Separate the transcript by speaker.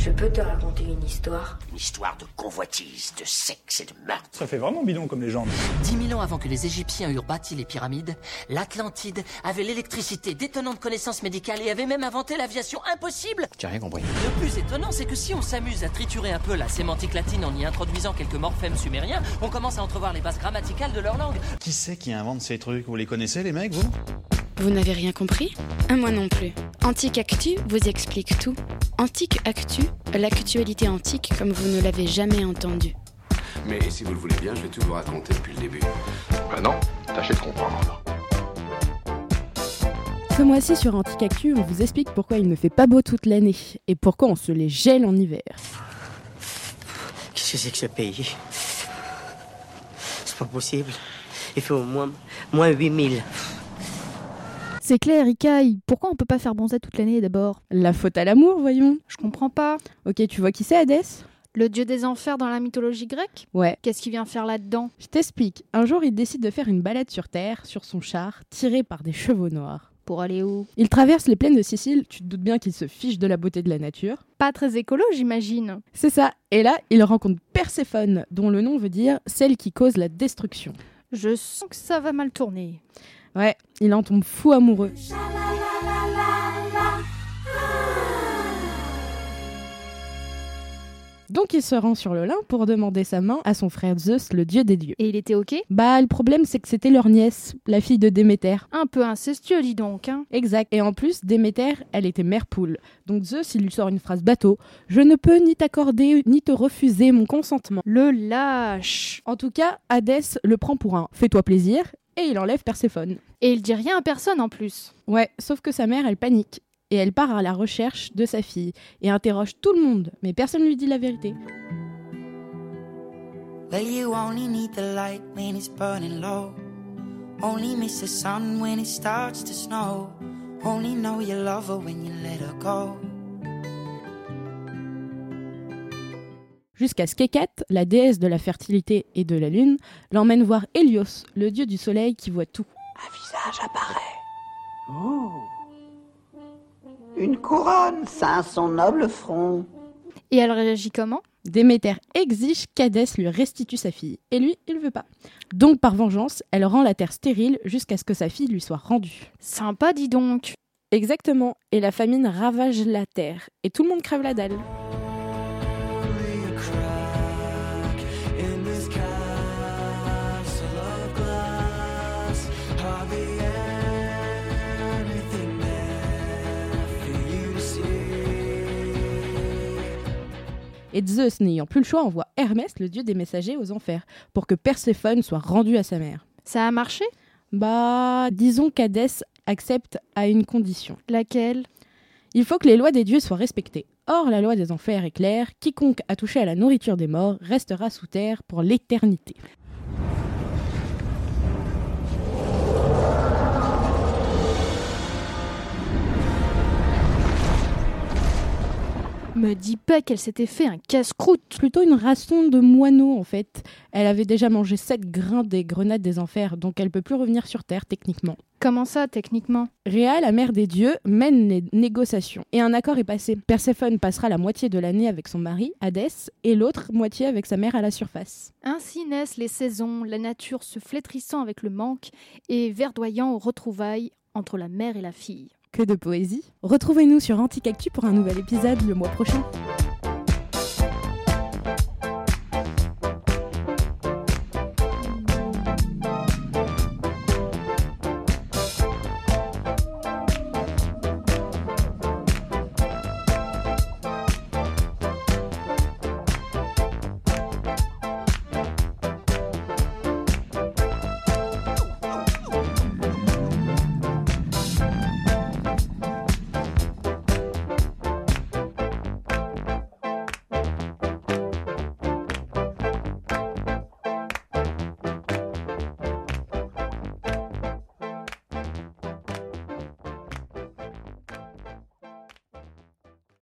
Speaker 1: Je peux te raconter une histoire?
Speaker 2: Une histoire de convoitise, de sexe et de meurtre.
Speaker 3: Ça fait vraiment bidon comme légende.
Speaker 4: Dix mille ans avant que les Égyptiens eurent bâti les pyramides, l'Atlantide avait l'électricité, d'étonnantes connaissances médicales et avait même inventé l'aviation impossible.
Speaker 5: J'ai rien compris.
Speaker 4: Le plus étonnant, c'est que si on s'amuse à triturer un peu la sémantique latine en y introduisant quelques morphèmes sumériens, on commence à entrevoir les bases grammaticales de leur langue.
Speaker 5: Qui c'est qui invente ces trucs? Vous les connaissez les mecs, vous?
Speaker 6: Vous n'avez rien compris Ah, Moi non plus. Antique Actu vous explique tout. Antique Actu, l'actualité antique comme vous ne l'avez jamais entendu.
Speaker 7: Mais si vous le voulez bien, je vais tout vous raconter depuis le début.
Speaker 8: Bah non, tâchez de comprendre.
Speaker 9: Ce mois-ci sur Antique Actu, on vous explique pourquoi il ne fait pas beau toute l'année et pourquoi on se les gèle en hiver.
Speaker 10: Qu'est-ce que c'est que ce pays? C'est pas possible. Il fait au moins, moins 8000.
Speaker 11: C'est clair, Ikaï. Pourquoi on peut pas faire bronzer toute l'année d'abord?
Speaker 9: La faute à l'amour, voyons.
Speaker 11: Je comprends pas.
Speaker 9: Ok, tu vois qui c'est Hadès?
Speaker 11: Le dieu des enfers dans la mythologie grecque?
Speaker 9: Ouais.
Speaker 11: Qu'est-ce qu'il vient faire là-dedans?
Speaker 9: Je t'explique. Un jour, il décide de faire une balade sur Terre, sur son char, tiré par des chevaux noirs.
Speaker 11: Pour aller où?
Speaker 9: Il traverse les plaines de Sicile, tu te doutes bien qu'il se fiche de la beauté de la nature.
Speaker 11: Pas très écolo, j'imagine.
Speaker 9: C'est ça. Et là, il rencontre Perséphone, dont le nom veut dire celle qui cause la destruction.
Speaker 11: Je sens que ça va mal tourner.
Speaker 9: Ouais, il en tombe fou amoureux. Donc il se rend sur le Lin pour demander sa main à son frère Zeus, le dieu des dieux.
Speaker 11: Et il était ok?
Speaker 9: Bah le problème c'est que c'était leur nièce, la fille de Déméter.
Speaker 11: Un peu incestueux, dis donc. Hein.
Speaker 9: Exact. Et en plus, Déméter, elle était mère poule. Donc Zeus, il lui sort une phrase bateau. Je ne peux ni t'accorder ni te refuser mon consentement.
Speaker 11: Le lâche.
Speaker 9: En tout cas, Hadès le prend pour un fais-toi plaisir et il enlève Perséphone.
Speaker 11: Et il dit rien à personne en plus.
Speaker 9: Ouais, sauf que sa mère, elle panique. Et elle part à la recherche de sa fille et interroge tout le monde, mais personne lui dit la vérité.
Speaker 12: Well, you only need the light when it's burning low. Only miss the sun when it starts to snow. Only know you love her when you let her go.
Speaker 9: Jusqu'à ce qu'Hécate, la déesse de la fertilité et de la lune, l'emmène voir Hélios, le dieu du soleil qui voit tout.
Speaker 13: Un visage apparaît. Oh Une couronne ceint son noble front.
Speaker 11: Et elle réagit comment?
Speaker 9: Déméter exige qu'Hadès lui restitue sa fille, et lui, il veut pas. Donc, par vengeance, elle rend la terre stérile jusqu'à ce que sa fille lui soit rendue.
Speaker 11: Sympa, dis donc.
Speaker 9: Exactement, et la famine ravage la terre, et tout le monde crève la dalle. Et Zeus, n'ayant plus le choix, envoie Hermès, le dieu des messagers, aux enfers, pour que Perséphone soit rendue à sa mère.
Speaker 11: Ça a marché?
Speaker 9: Bah, disons qu'Hadès accepte à une condition.
Speaker 11: Laquelle?
Speaker 9: Il faut que les lois des dieux soient respectées. Or, la loi des enfers est claire, quiconque a touché à la nourriture des morts restera sous terre pour l'éternité.
Speaker 11: Me dis pas qu'elle s'était fait un casse-croûte.
Speaker 9: Plutôt une ration de moineaux en fait. Elle avait déjà mangé 7 grains des grenades des enfers, donc elle peut plus revenir sur Terre techniquement.
Speaker 11: Comment ça, techniquement?
Speaker 9: Réa, la mère des dieux, mène les négociations. Et un accord est passé. Perséphone passera la moitié de l'année avec son mari, Hadès, et l'autre moitié avec sa mère à la surface.
Speaker 11: Ainsi naissent les saisons, la nature se flétrissant avec le manque et verdoyant aux retrouvailles entre la mère et la fille.
Speaker 9: Que de poésie Retrouvez-nous sur Antique Actu pour un nouvel épisode le mois prochain.